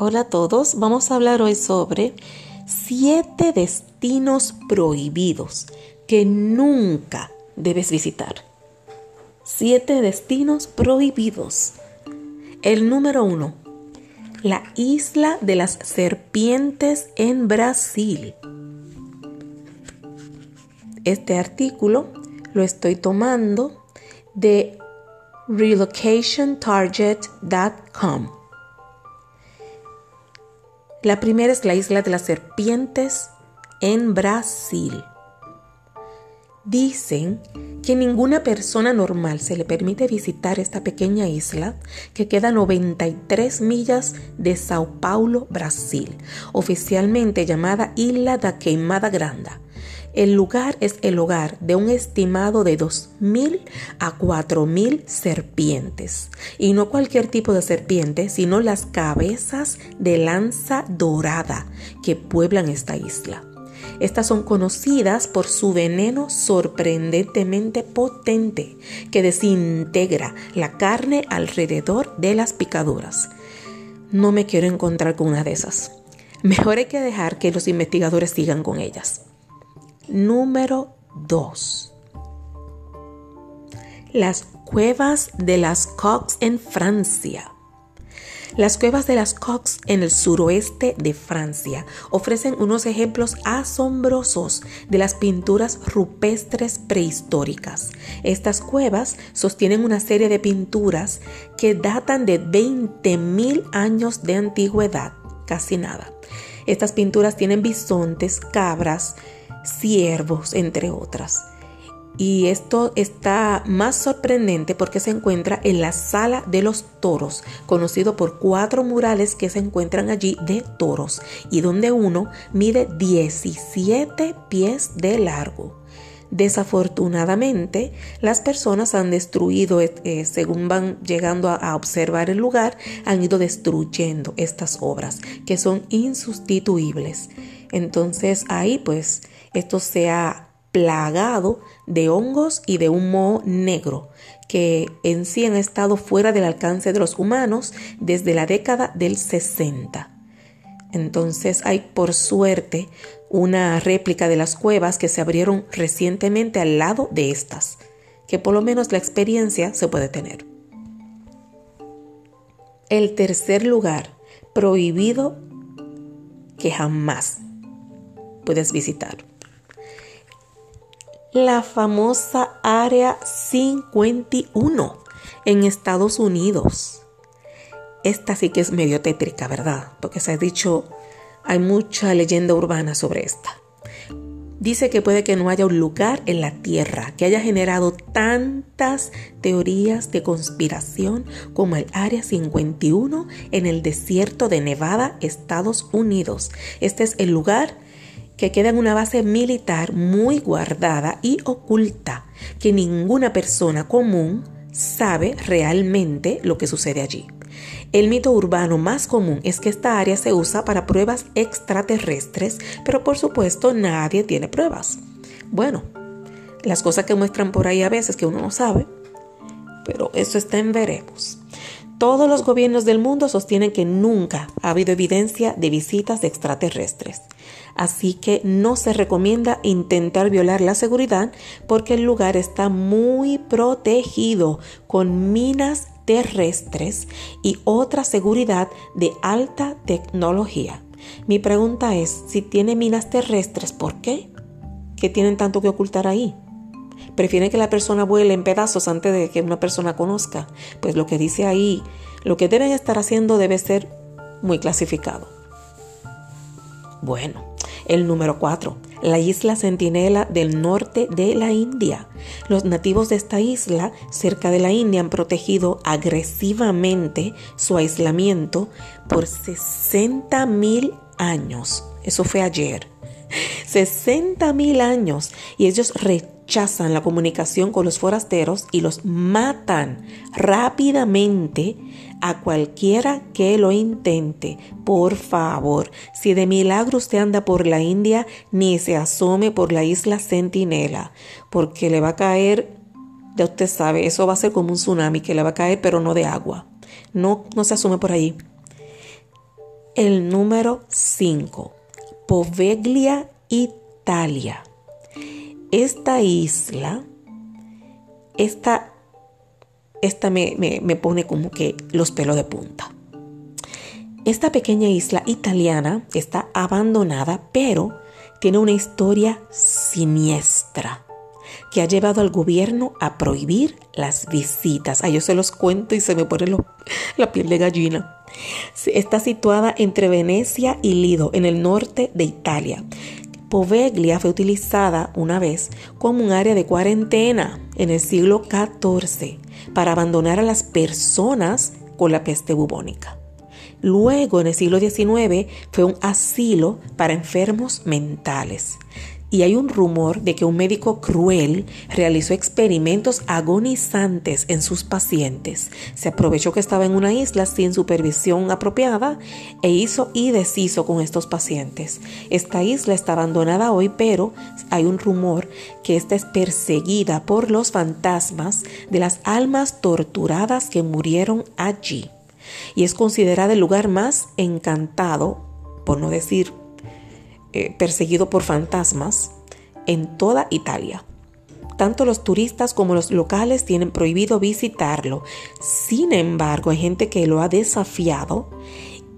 Hola a todos, vamos a hablar hoy sobre siete destinos prohibidos que nunca debes visitar. Siete destinos prohibidos. El número uno, la isla de las serpientes en Brasil. Este artículo lo estoy tomando de relocationtarget.com. La primera es la isla de las serpientes en Brasil. Dicen que ninguna persona normal se le permite visitar esta pequeña isla que queda a 93 millas de Sao Paulo, Brasil, oficialmente llamada Isla da Queimada Grande el lugar es el hogar de un estimado de 2.000 a 4.000 serpientes. Y no cualquier tipo de serpiente, sino las cabezas de lanza dorada que pueblan esta isla. Estas son conocidas por su veneno sorprendentemente potente que desintegra la carne alrededor de las picaduras. No me quiero encontrar con una de esas. Mejor hay que dejar que los investigadores sigan con ellas. Número 2. Las cuevas de las Cox en Francia. Las cuevas de las Cox en el suroeste de Francia ofrecen unos ejemplos asombrosos de las pinturas rupestres prehistóricas. Estas cuevas sostienen una serie de pinturas que datan de 20.000 años de antigüedad, casi nada. Estas pinturas tienen bisontes, cabras, siervos, entre otras. Y esto está más sorprendente porque se encuentra en la sala de los toros, conocido por cuatro murales que se encuentran allí de toros y donde uno mide 17 pies de largo. Desafortunadamente, las personas han destruido, eh, según van llegando a, observar el lugar, han ido destruyendo estas obras que son insustituibles. Entonces ahí pues esto se ha plagado de hongos y de un moho negro que en sí han estado fuera del alcance de los humanos desde la década del 60. Entonces hay por suerte una réplica de las cuevas que se abrieron recientemente al lado de estas, que por lo menos la experiencia se puede tener. El tercer lugar prohibido que jamás puedes visitar. La famosa Área 51 en Estados Unidos. Esta sí que es medio tétrica, ¿verdad? Porque se ha dicho, hay mucha leyenda urbana sobre esta. Dice que puede que no haya un lugar en la Tierra que haya generado tantas teorías de conspiración como el Área 51 en el desierto de Nevada, Estados Unidos. Este es el lugar que queda en una base militar muy guardada y oculta, que ninguna persona común sabe realmente lo que sucede allí. El mito urbano más común es que esta área se usa para pruebas extraterrestres, pero por supuesto nadie tiene pruebas. Bueno, las cosas que muestran por ahí a veces que uno no sabe, pero eso está en veremos. Todos los gobiernos del mundo sostienen que nunca ha habido evidencia de visitas extraterrestres. Así que no se recomienda intentar violar la seguridad porque el lugar está muy protegido con minas terrestres y otra seguridad de alta tecnología. Mi pregunta es, si tiene minas terrestres, ¿por qué? ¿Qué tienen tanto que ocultar ahí? prefieren que la persona vuele en pedazos antes de que una persona conozca. Pues lo que dice ahí, lo que deben estar haciendo debe ser muy clasificado. Bueno, el número 4, la isla Centinela del norte de la India. Los nativos de esta isla, cerca de la India, han protegido agresivamente su aislamiento por 60 mil años. Eso fue ayer. 60 mil años y ellos rechazan la comunicación con los forasteros y los matan rápidamente a cualquiera que lo intente. Por favor, si de milagro usted anda por la India, ni se asome por la isla Centinela, porque le va a caer, ya usted sabe, eso va a ser como un tsunami que le va a caer, pero no de agua. No, no se asume por ahí. el número 5, Poveglia, Italia. Esta isla, esta, esta me, me pone como que los pelos de punta. Esta pequeña isla italiana está abandonada, pero tiene una historia siniestra que ha llevado al gobierno a prohibir las visitas. Ay, yo se los cuento y se me pone la piel de gallina. Está situada entre Venecia y Lido, en el norte de Italia. Poveglia fue utilizada una vez como un área de cuarentena en el siglo XIV para abandonar a las personas con la peste bubónica. Luego, en el siglo XIX, fue un asilo para enfermos mentales. Y hay un rumor de que un médico cruel realizó experimentos agonizantes en sus pacientes. Se aprovechó que estaba en una isla sin supervisión apropiada e hizo y deshizo con estos pacientes. Esta isla está abandonada hoy, pero hay un rumor que esta es perseguida por los fantasmas de las almas torturadas que murieron allí y es considerada el lugar más encantado, por no decir eh, perseguido por fantasmas, en toda Italia. Tanto los turistas como los locales tienen prohibido visitarlo. Sin embargo, hay gente que lo ha desafiado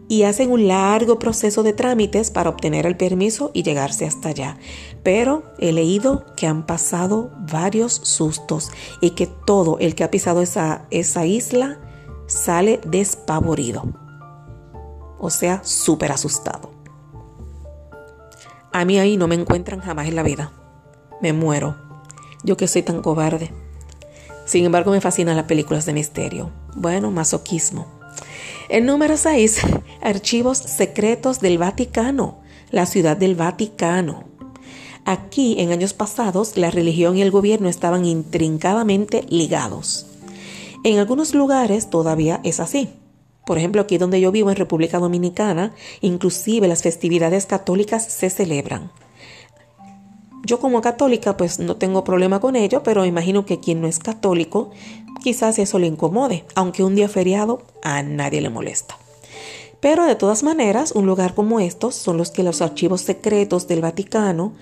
y hacen un largo proceso de trámites para obtener el permiso y llegarse hasta allá. Pero he leído que han pasado varios sustos y que todo el que ha pisado esa, esa isla sale despavorido, o sea, súper asustado. A mí ahí no me encuentran jamás en la vida. Me muero. Yo que soy tan cobarde. Sin embargo, me fascinan las películas de misterio. Bueno, masoquismo. El número 6. Archivos secretos del Vaticano. La ciudad del Vaticano. Aquí, en años pasados, la religión y el gobierno estaban intrincadamente ligados. En algunos lugares todavía es así. Por ejemplo, aquí donde yo vivo en República Dominicana, inclusive las festividades católicas se celebran. Yo como católica pues no tengo problema con ello, pero imagino que quien no es católico quizás eso le incomode, aunque un día feriado a nadie le molesta. Pero de todas maneras, un lugar como estos son los que los archivos secretos del Vaticano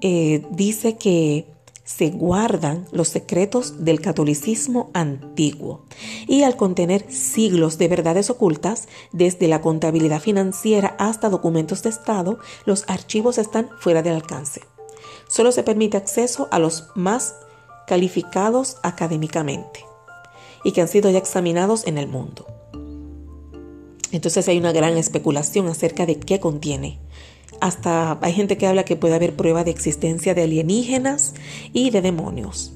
eh, dice que se guardan los secretos del catolicismo antiguo y al contener siglos de verdades ocultas, desde la contabilidad financiera hasta documentos de Estado, los archivos están fuera del alcance. Solo se permite acceso a los más calificados académicamente y que han sido ya examinados en el mundo. Entonces hay una gran especulación acerca de qué contiene hasta hay gente que habla que puede haber prueba de existencia de alienígenas y de demonios.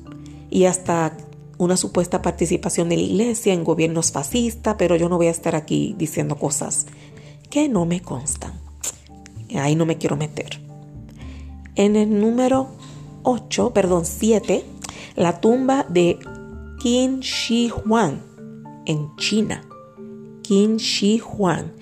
Y hasta una supuesta participación de la iglesia en gobiernos fascistas, pero yo no voy a estar aquí diciendo cosas que no me constan. Ahí no me quiero meter. En el número 8, perdón, 7, la tumba de Qin Shi Huang en China. Qin Shi Huang.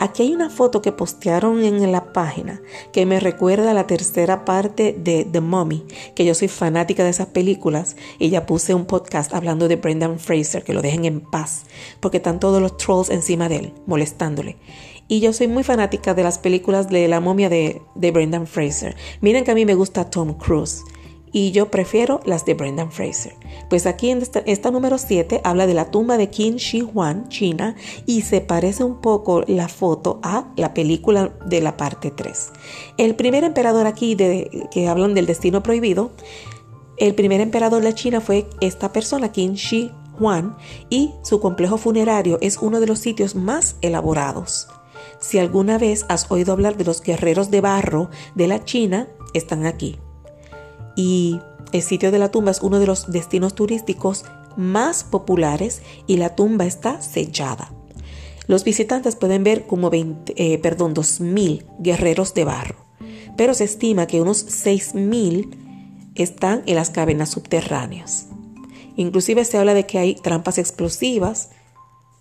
Aquí hay una foto que postearon en la página que me recuerda a la tercera parte de The Mummy, que yo soy fanática de esas películas y ya puse un podcast hablando de Brendan Fraser, que lo dejen en paz, porque están todos los trolls encima de él, molestándole. Y yo soy muy fanática de las películas de la momia de, de Brendan Fraser. Miren que a mí me gusta Tom Cruise y yo prefiero las de Brendan Fraser. Pues aquí en esta, número 7 habla de la tumba de Qin Shi Huang, China, y se parece un poco la foto a la película de la parte 3. El primer emperador aquí de, que hablan del destino prohibido, el primer emperador de China fue esta persona, Qin Shi Huang, y su complejo funerario es uno de los sitios más elaborados. Si alguna vez has oído hablar de los guerreros de barro de la China, están aquí y el sitio de la tumba es uno de los destinos turísticos más populares y la tumba está sellada. Los visitantes pueden ver como 20, eh, perdón, 2.000 guerreros de barro, pero se estima que unos 6.000 están en las cavernas subterráneas. Inclusive se habla de que hay trampas explosivas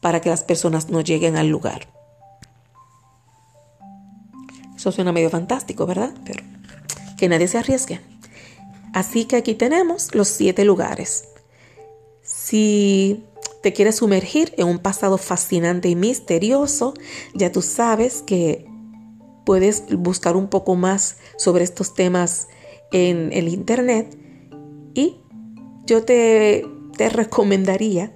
para que las personas no lleguen al lugar. Eso suena medio fantástico, ¿verdad? Pero que nadie se arriesgue. Así que aquí tenemos los siete lugares. Si te quieres sumergir en un pasado fascinante y misterioso, ya tú sabes que puedes buscar un poco más sobre estos temas en el Internet y yo te, te recomendaría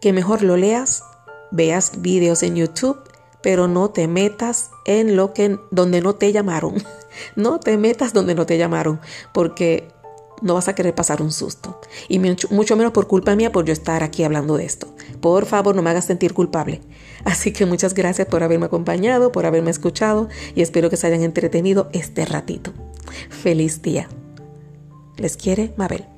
que mejor lo leas, veas videos en YouTube, pero no te metas en lo que donde no te llamaron. No te metas donde no te llamaron, porque no vas a querer pasar un susto. Y mucho, menos por culpa mía por yo estar aquí hablando de esto. Por favor, no me hagas sentir culpable. Así que muchas gracias por haberme acompañado, por haberme escuchado y espero que se hayan entretenido este ratito. Feliz día. Les quiere Mabel.